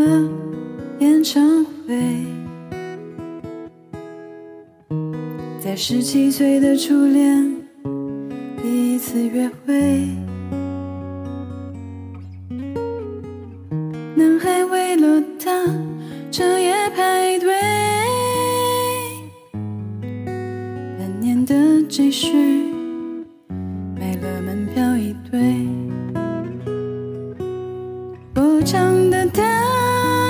的演唱会，在十七岁的初恋第一次约会，男孩为了她彻夜排队，半年的积蓄买了门票一对。我唱的他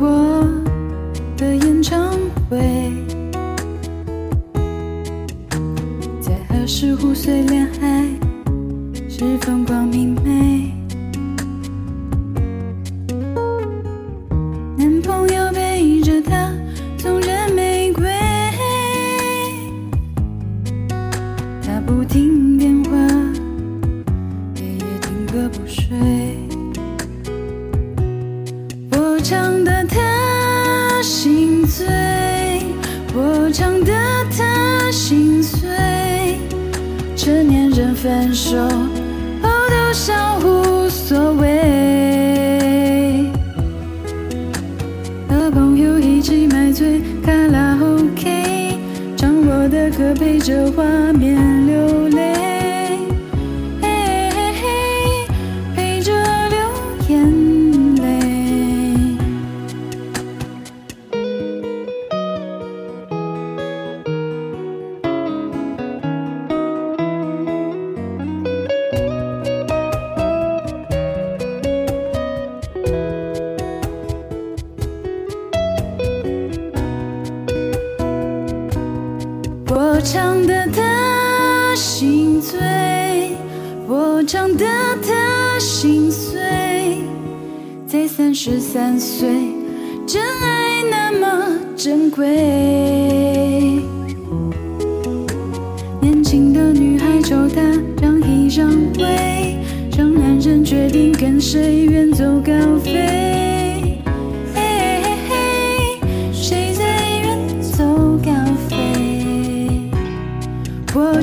我的演唱会，在二十五岁恋爱时风光明媚，唱的他心碎。成年人分手后都笑无所谓，和朋友一起买醉卡拉 OK，唱我的歌陪着画面流泪。我唱的他心醉，我唱的他心碎，在三十三岁，真爱那么珍贵。年轻的女孩求他让一让位，让男人决定跟谁远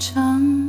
长